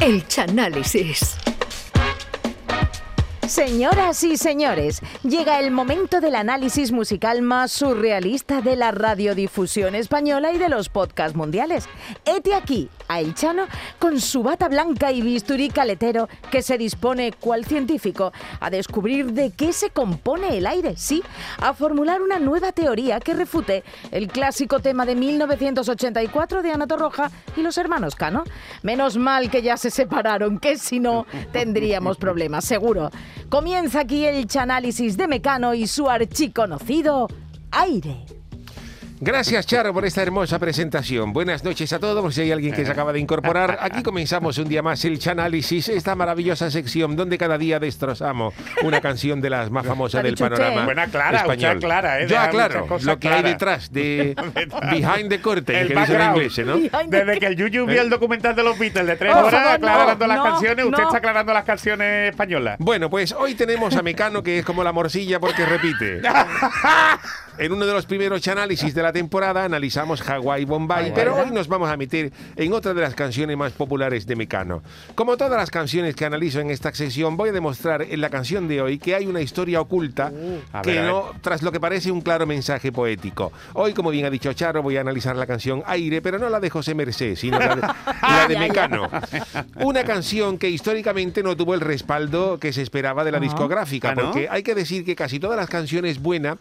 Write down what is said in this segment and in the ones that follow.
El Chanálisis. Señoras y señores, llega el momento del análisis musical más surrealista de la radiodifusión española y de los podcasts mundiales. Ete aquí a El Chano con su bata blanca y bisturí caletero que se dispone, cual científico, a descubrir de qué se compone el aire, sí, a formular una nueva teoría que refute el clásico tema de 1984 de Ana Torroja y los hermanos Cano. Menos mal que ya se separaron, que si no tendríamos problemas, seguro. Comienza aquí el chanálisis de Mecano y su archiconocido aire. Gracias, Charo, por esta hermosa presentación. Buenas noches a todos, si hay alguien que se acaba de incorporar. Aquí comenzamos un día más el Chanálisis, esta maravillosa sección donde cada día destrozamos una canción de las más famosas del panorama Buena clara, español. mucha clara, ¿eh? Yo aclaro lo que hay detrás de behind the curtain, El que dicen en inglés, ¿no? Desde que el Yuyu vio el documental de los Beatles de tres Por horas favor, aclarando no, las no, canciones, usted no. está aclarando las canciones españolas. Bueno, pues hoy tenemos a Mecano, que es como la morcilla porque repite. En uno de los primeros análisis de la temporada analizamos Hawaii Bombay, pero hoy nos vamos a meter en otra de las canciones más populares de Mecano. Como todas las canciones que analizo en esta sesión, voy a demostrar en la canción de hoy que hay una historia oculta a que ver, no, tras lo que parece un claro mensaje poético. Hoy, como bien ha dicho Charo, voy a analizar la canción Aire, pero no la de José Mercé, sino la de, la de Mecano. Una canción que históricamente no tuvo el respaldo que se esperaba de la discográfica, Ah, ¿no? porque hay que decir que casi todas las canciones buenas,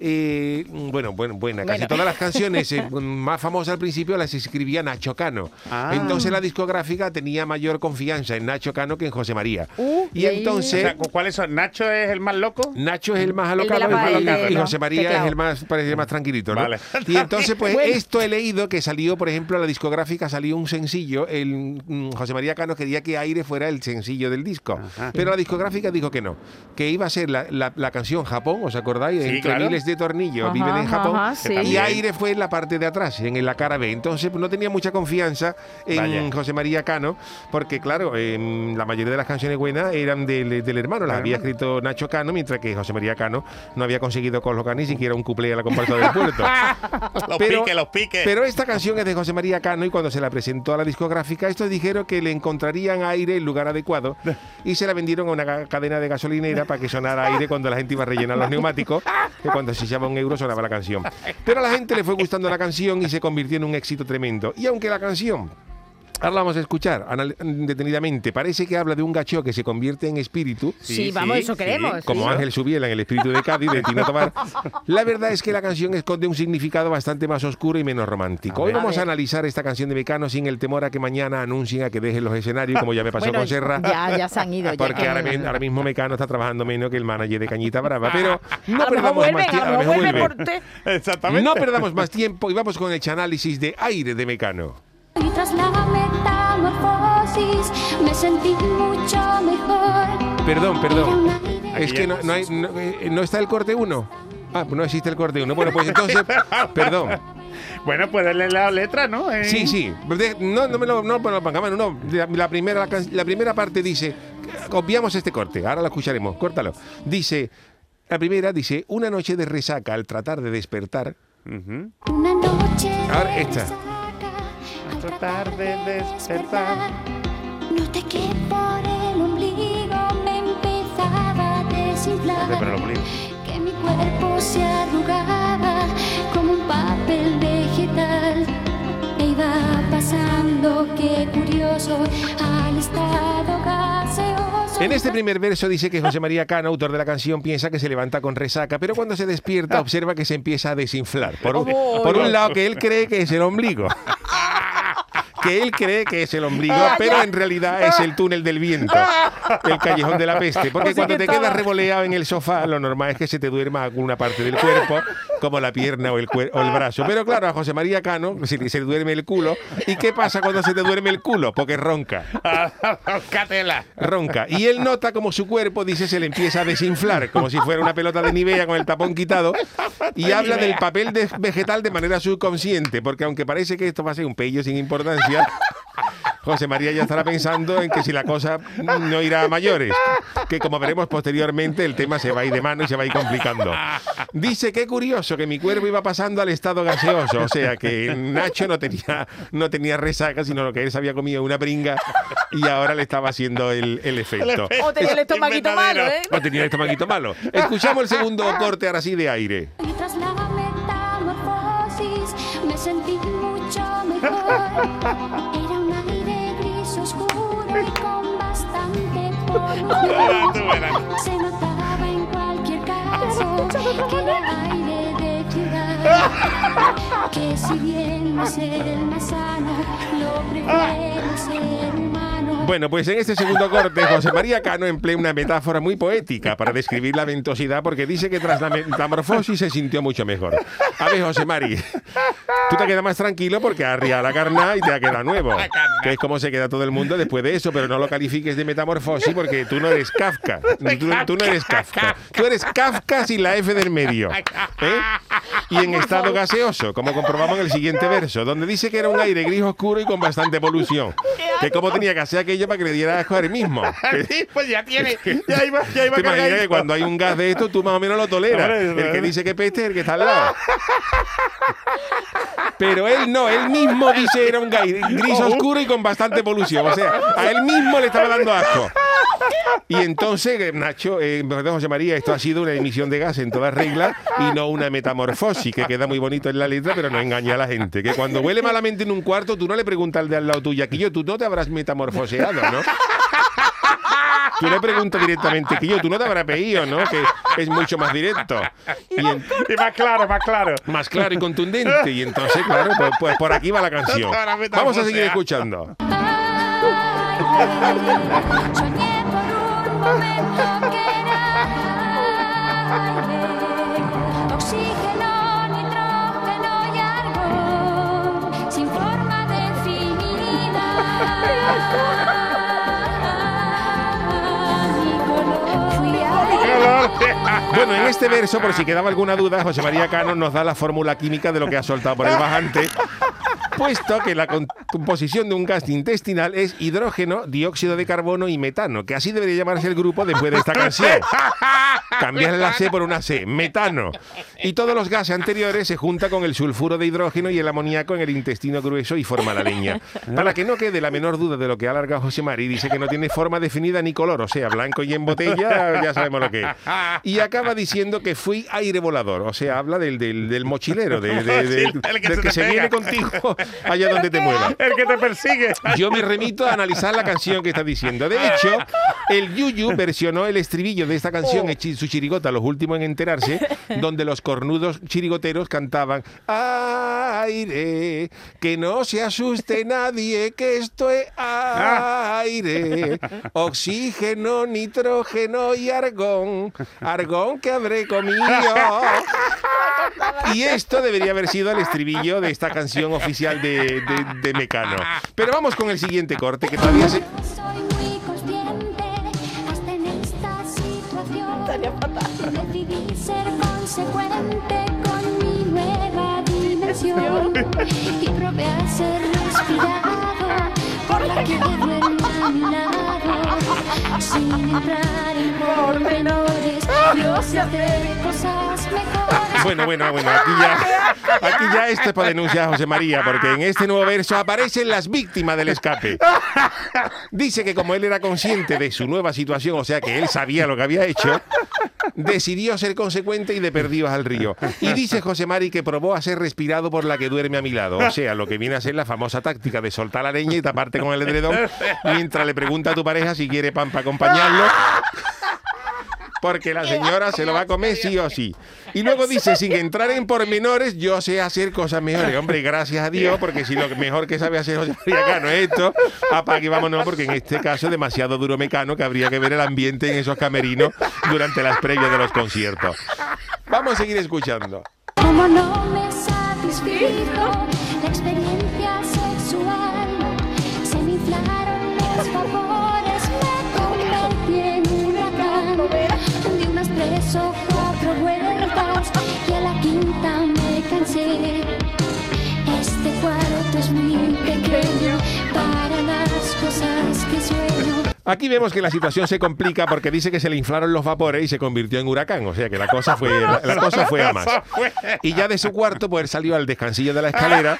eh, bueno, bueno, buena, casi Bueno. todas las canciones eh, más famosas al principio las escribía Nacho Cano. Ah. Entonces la discográfica tenía mayor confianza en Nacho Cano que en José María. Uh, y y ahí- O entonces sea, ¿cuáles son? ¿Nacho es el más loco? Nacho es el más alocado y- el y de- José María teclado. es el más, parece más tranquilito, ¿no? Vale. Y entonces, pues, Bueno. esto he leído que salió, por ejemplo, a la discográfica salió un sencillo, el mm, José María Cano quería que Aire fuera el sencillo del disco, Ajá. pero la discográfica dijo que no, que iba a ser la, la- la canción Japón, ¿os acordáis? Sí, Entre claro. miles de tornillos Ajá, viven en Japón. ajá, sí. Y. Aire fue en la parte de atrás, en la cara B. Entonces no tenía mucha confianza en Vaya. José María Cano, porque claro, em, la mayoría de las canciones buenas eran del, del hermano, las había escrito Nacho Cano, mientras que José María Cano no había conseguido colocar ni siquiera un cuplé a la comparsa del puerto. Los Pero- piques, los piques. Pero esta canción es de José María Cano y cuando se la presentó a la discográfica, estos dijeron que le encontrarían aire el lugar adecuado y se la vendieron a una ca- cadena de gasolinera para que sonara aire cuando la gente iba a rellenar los neumáticos, que cuando se llama un euro sonaba la canción. Pero a la gente le fue gustando la canción y se convirtió en un éxito tremendo. Y aunque la canción Ahora la vamos a escuchar detenidamente. Parece que habla de un gacho que se convierte en espíritu, Sí, Sí, vamos, sí, eso sí. queremos. como sí. Ángel Subiela en El espíritu de Cádiz, de Tina Tobar. La verdad es que la canción esconde un significado bastante más oscuro y menos romántico. A Hoy ver. vamos A a analizar esta canción de Mecano sin el temor a que mañana anuncien a que dejen los escenarios, como ya me pasó Bueno, con Serra. Ya, ya se han ido. ya Porque que- ahora, ahora mismo Mecano está trabajando menos que el manager de Cañita Brava. Pero no a lo mejor perdamos vuelven, más tiempo. Exactamente. No perdamos más tiempo y vamos con el análisis de aire de Mecano. Tras la metamorfosis me sentí mucho mejor. Perdón, perdón. Es que no, no, hay- no, eh, ¿no está el corte 1. Ah, pues no existe el corte 1. Bueno, pues entonces, perdón. Bueno, puedes leer la letra, ¿no? Eh, Sí, sí. No, no me lo, no, me lo pongamos, no. La, la primera, la, la primera parte dice, obviamos este corte, ahora lo escucharemos, córtalo. Dice, la primera dice, una noche de resaca al tratar de despertar. Una noche Ahora de esta. Tratar de despertar. Noté que por el ombligo me empezaba a desinflar. Que mi cuerpo se arrugaba como un papel vegetal. E iba pasando, qué curioso, al estado gaseoso. En este primer verso dice que José María Cano, autor de la canción, piensa que se levanta con resaca, pero cuando se despierta observa que se empieza a desinflar. Por un, por un lado que él cree que es el ombligo. Que él cree que es el ombligo, pero en realidad es el túnel del viento, el callejón de la peste. Porque cuando te quedas revoleado en el sofá, lo normal es que se te duerma alguna parte del cuerpo, como la pierna o el, o el brazo. Pero claro, a José María Cano se, le- se le duerme el culo. ¿Y qué pasa cuando se te duerme el culo? Porque ronca Catela. ronca. Y él nota como su cuerpo, dice, se le empieza a desinflar, como si fuera una pelota de Nivea con el tapón quitado. Y habla del papel de- vegetal de manera subconsciente, porque aunque parece que esto va a ser un pello sin importancia, José María ya estará pensando en que si la cosa no irá a mayores, que como veremos posteriormente el tema se va a ir de mano y se va a ir complicando. Dice que curioso que mi cuerpo iba pasando al estado gaseoso, o sea que Nacho no tenía, no tenía resaca, sino lo que él se había comido una pringa y ahora le estaba haciendo el, el efecto. O tenía el estomaguito malo, ¿eh? O tenía el estomaguito malo. Escuchamos el segundo corte ahora sí de aire. Y tras la metamorfosis me sentí mucho mejor. Se notaba en cualquier caso que era aire de ciudad. Que si bien no es el más sano, lo prefiero ser humano. Bueno, pues en este segundo corte, José María Cano emplea una metáfora muy poética para describir la ventosidad, porque dice que tras la metamorfosis se sintió mucho mejor. A ver, José Mari, tú te quedas más tranquilo porque arriado la carna y te ha quedado nuevo. Que es como se queda todo el mundo después de eso, pero no lo califiques de metamorfosis porque tú no eres Kafka. Tú, tú no eres Kafka. Tú eres Kafka sin la F del medio. ¿eh? Y en estado gaseoso, como comprobamos en el siguiente verso, donde dice que era un aire gris oscuro y con bastante polución. Que como tenía que hacer aquello para que le diera asco a él mismo. Sí, pues ya tiene. Ya iba, ya iba ¿Te imaginas que cuando hay un gas de esto, tú más o menos lo toleras? El que dice que peste es el que está al lado. Pero él no, él mismo dice era un gas gris oscuro y con bastante polución. O sea, a él mismo le estaba dando asco. Y entonces, eh, Nacho, eh, José María, esto ha sido una emisión de gas en toda regla y no una metamorfosis, que queda muy bonito en la letra, pero no engaña a la gente. Que cuando huele malamente en un cuarto, tú no le preguntas al de al lado tuyo, aquí yo, tú no te habrás metamorfoseado, ¿no? Tú le preguntas directamente que yo, tú no te habrás pedido, ¿no? Que es mucho más directo. Y en- Y más claro, más claro. más claro y contundente. Y entonces, claro, pues, pues por aquí va la canción. Vamos a seguir escuchando. Soñé por un Bueno, en este verso, por si quedaba alguna duda, José María Cano nos da la fórmula química de lo que ha soltado por el bajante. Puesto que la composición de un gas intestinal es hidrógeno, dióxido de carbono y metano, que así debería llamarse el grupo después de esta canción. Cambiar la C por una C, metano. Y todos los gases anteriores se juntan con el sulfuro de hidrógeno y el amoníaco en el intestino grueso y forma la leña. Para que no quede la menor duda de lo que ha alargado José Mari, dice que no tiene forma definida ni color, o sea, blanco y en botella, ya sabemos lo que es. Y acaba diciendo que fui aire volador, o sea, habla del, del, del mochilero, de, de- que del se que se viene contigo allá donde te muevas. El que te persigue. Yo me remito a analizar la canción que está diciendo. De hecho, el Yuyu versionó el estribillo de esta canción en chi- su chirigota, los últimos en enterarse, donde los cornudos chirigoteros cantaban aire, que no se asuste nadie, que esto es aire, oxígeno, nitrógeno y argón, argón que habré comido. Y esto debería haber sido el estribillo de esta canción oficial de, de- de Mecano. Pero vamos con el siguiente corte, que todavía se... Soy muy consciente hasta en esta situación. Decidí ser consecuente con mi nueva dimensión y probé a ser respirado por la que. Sin entrar en pormenores, yo sé hacer cosas. Bueno, bueno, bueno, aquí ya, aquí ya para denunciar a José María, porque en este nuevo verso aparecen las víctimas del escape. Dice que como él era consciente de su nueva situación, o sea que él sabía lo que había hecho, decidió ser consecuente y de perdidos al río. Y dice José Mari que probó a ser respirado por la que duerme a mi lado. O sea, lo que viene a ser la famosa táctica de soltar la leña y taparte con el edredón mientras le pregunta a tu pareja si quiere pan para acompañarlo. Porque la señora se lo va a comer sí o sí. Y luego dice, sin entrar en pormenores, yo sé hacer cosas mejores. Hombre, gracias a Dios, porque si lo mejor que sabe hacer José María Cano es esto, apague y vámonos, porque en este caso es demasiado duro mecano que habría que ver el ambiente en esos camerinos durante las previas de los conciertos. Vamos a seguir escuchando. Como no me satisfizo la experiencia sexual, tres o cuatro vueltas y a la quinta me cansé. Este cuarto es muy pequeño para nada cosas que sueño. Aquí vemos que la situación se complica porque dice que se le inflaron los vapores y se convirtió en huracán. O sea que la cosa fue, la, la cosa fue a más. Y ya de su cuarto, pues él salió al descansillo de la escalera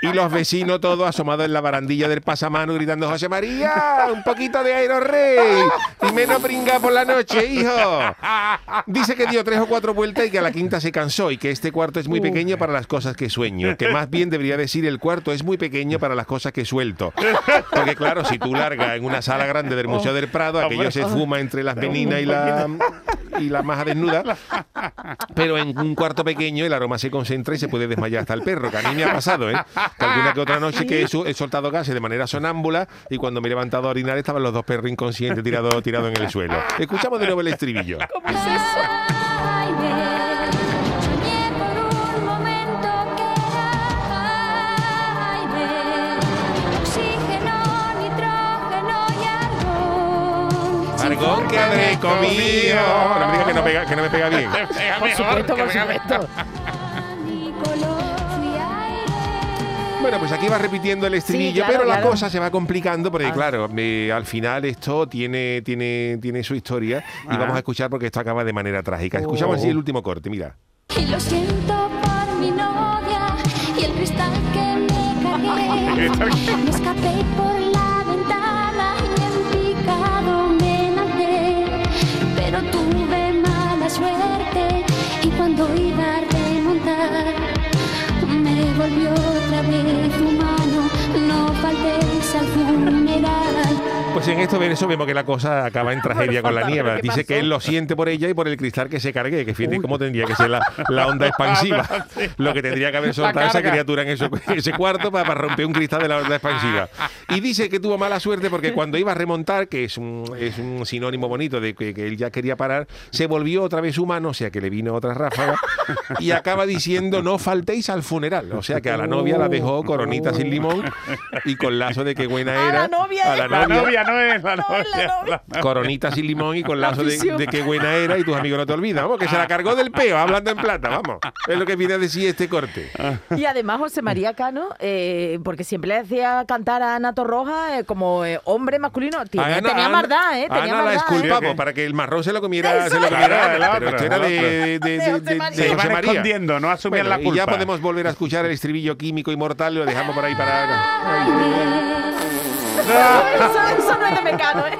y los vecinos todos asomados en la barandilla del pasamano gritando, José María, un poquito de aerorrey y menos brinca por la noche, hijo. Dice que dio tres o cuatro vueltas y que a la quinta se cansó y que este cuarto es muy pequeño para las cosas que sueño. Que más bien debería decir el cuarto es muy pequeño para las cosas que suelto. Porque claro, si tú largas en una sala grande del Museo del Prado, aquello se fuma entre las meninas y la, y la maja desnuda. Pero en un cuarto pequeño el aroma se concentra y se puede desmayar hasta el perro, que a mí me ha pasado, ¿eh? Que alguna que otra noche que he, soltado gases de manera sonámbula y cuando me he levantado a orinar estaban los dos perros inconscientes tirados tirado en el suelo. Escuchamos de nuevo el estribillo. Aire, Argón que habré comido. No me digas que no, pega- que no me pega bien. Pega Por mejor, supuesto, que por pega supuesto. Bueno, pues aquí va repitiendo el estribillo, claro, pero la claro. cosa se va complicando porque, Ah. claro, eh, al final esto tiene, tiene, tiene su historia y Ah. vamos a escuchar porque esto acaba de manera trágica. Escuchamos Oh. así el último corte, mira. Y lo siento por mi novia y el cristal que me cargué. Me escapé por volvió otra vez humano. No faltéis al funeral. Pues en esto, eso vemos que la cosa acaba en tragedia con la niebla. ¿pero qué Dice que él lo siente por ella y por el cristal que se cargue, que fíjate cómo tendría que ser la, la onda expansiva. Lo que tendría que haber soltado esa criatura en eso- ese cuarto para, para romper un cristal de la onda expansiva. Y dice que tuvo mala suerte porque cuando iba a remontar, que es un, es un sinónimo bonito de que, que él ya quería parar, se volvió otra vez humano, o sea que le vino otra ráfaga, y acaba diciendo no faltéis al funeral. O sea que a la novia la dejó coronita sin limón y con lazo de que buena A era. la novia, a. La novia la la coronita sin limón y con lazo de, de qué buena era y tus amigos no te olvidan. Vamos, que se la cargó del peo, hablando en plata, vamos. Es lo que viene a decir este corte. Y además José María Cano, eh, porque siempre le hacía cantar a Ana Torroja eh, como eh, hombre masculino. Tiene- A Ana- tenía Ana- maldad, ¿eh? Tenía Ana la maldad, ¿eh? ¿eh? para que el marrón se lo comiera, Eso se lo comiera El pero esto era de, José María. escondiendo, no asumían Bueno, la culpa. Y ya podemos volver a escuchar el estribillo químico inmortal, lo dejamos por ahí para... Eso, eso no es de Mecano, ¿eh?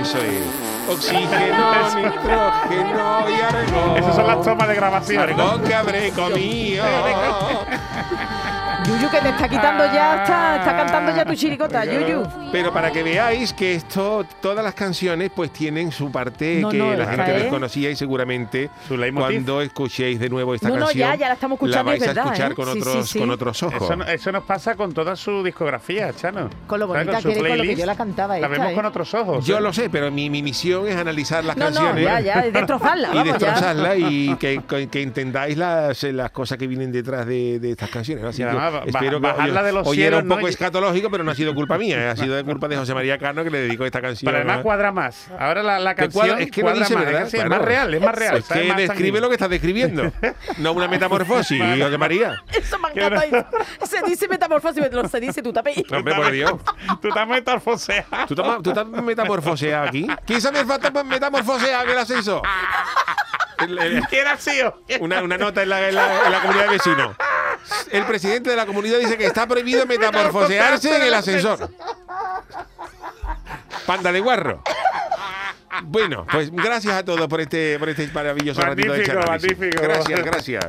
Eso es. Oxígeno, nitrógeno y argón. Esas son las tomas de grabación. Argón que habré comido. Yuyu, que te está quitando ya, está, está cantando ya tu chiricota, Yuyu. Pero para que veáis que esto, todas las canciones pues tienen su parte No, que no, la gente es- desconocía y seguramente Su leitmotiv. cuando escuchéis de nuevo esta No, no, canción ya, ya la estamos escuchando, vais es a escuchar ¿eh? con Sí, otros sí, sí. con otros ojos. Eso, no- eso nos pasa con toda su discografía, Chano. Con lo ¿Sabes? bonita su que eres, con lo que playlist, yo la cantaba La esta, vemos ¿eh? con otros ojos. Yo lo sé, pero mi, mi misión es analizar las No, canciones no, ya, destrozarla, y vamos, ya. destrozarlas y que, que- que entendáis las, las cosas que vienen detrás de, de estas canciones. ¿no? Así Y que además, espero que bajarla hoy, de los hoy era cielos, un ¿no? poco Y- escatológico, pero no ha sido culpa mía, ¿eh? ha sido de culpa de José María Cano que le dedicó esta canción. Pero además ¿no? cuadra más. Ahora la, la Que canción cuadra- es que cuadra dice, más. ¿verdad? ¿eh? Sí, es Claro. más real, es más real. Es que Más describe sanguíneo. lo que estás describiendo, no una metamorfosis, José María. Eso me encanta. Se dice metamorfosis, pero se dice tu tapé. Hombre, por Dios. Tú estás metamorfoseado. ¿Tú estás, tú metamorfoseado aquí? ¿Quién se me falta metamorfoseado ascenso? El- el- ¿Quién ha sido? una, una nota en la, en la- en la comunidad de vecinos. El presidente de la comunidad dice que está prohibido metamorfosearse en el ascensor. Panda de guarro. Bueno, pues gracias a todos por este, por este maravilloso ratito de Magnífico. Gracias, gracias.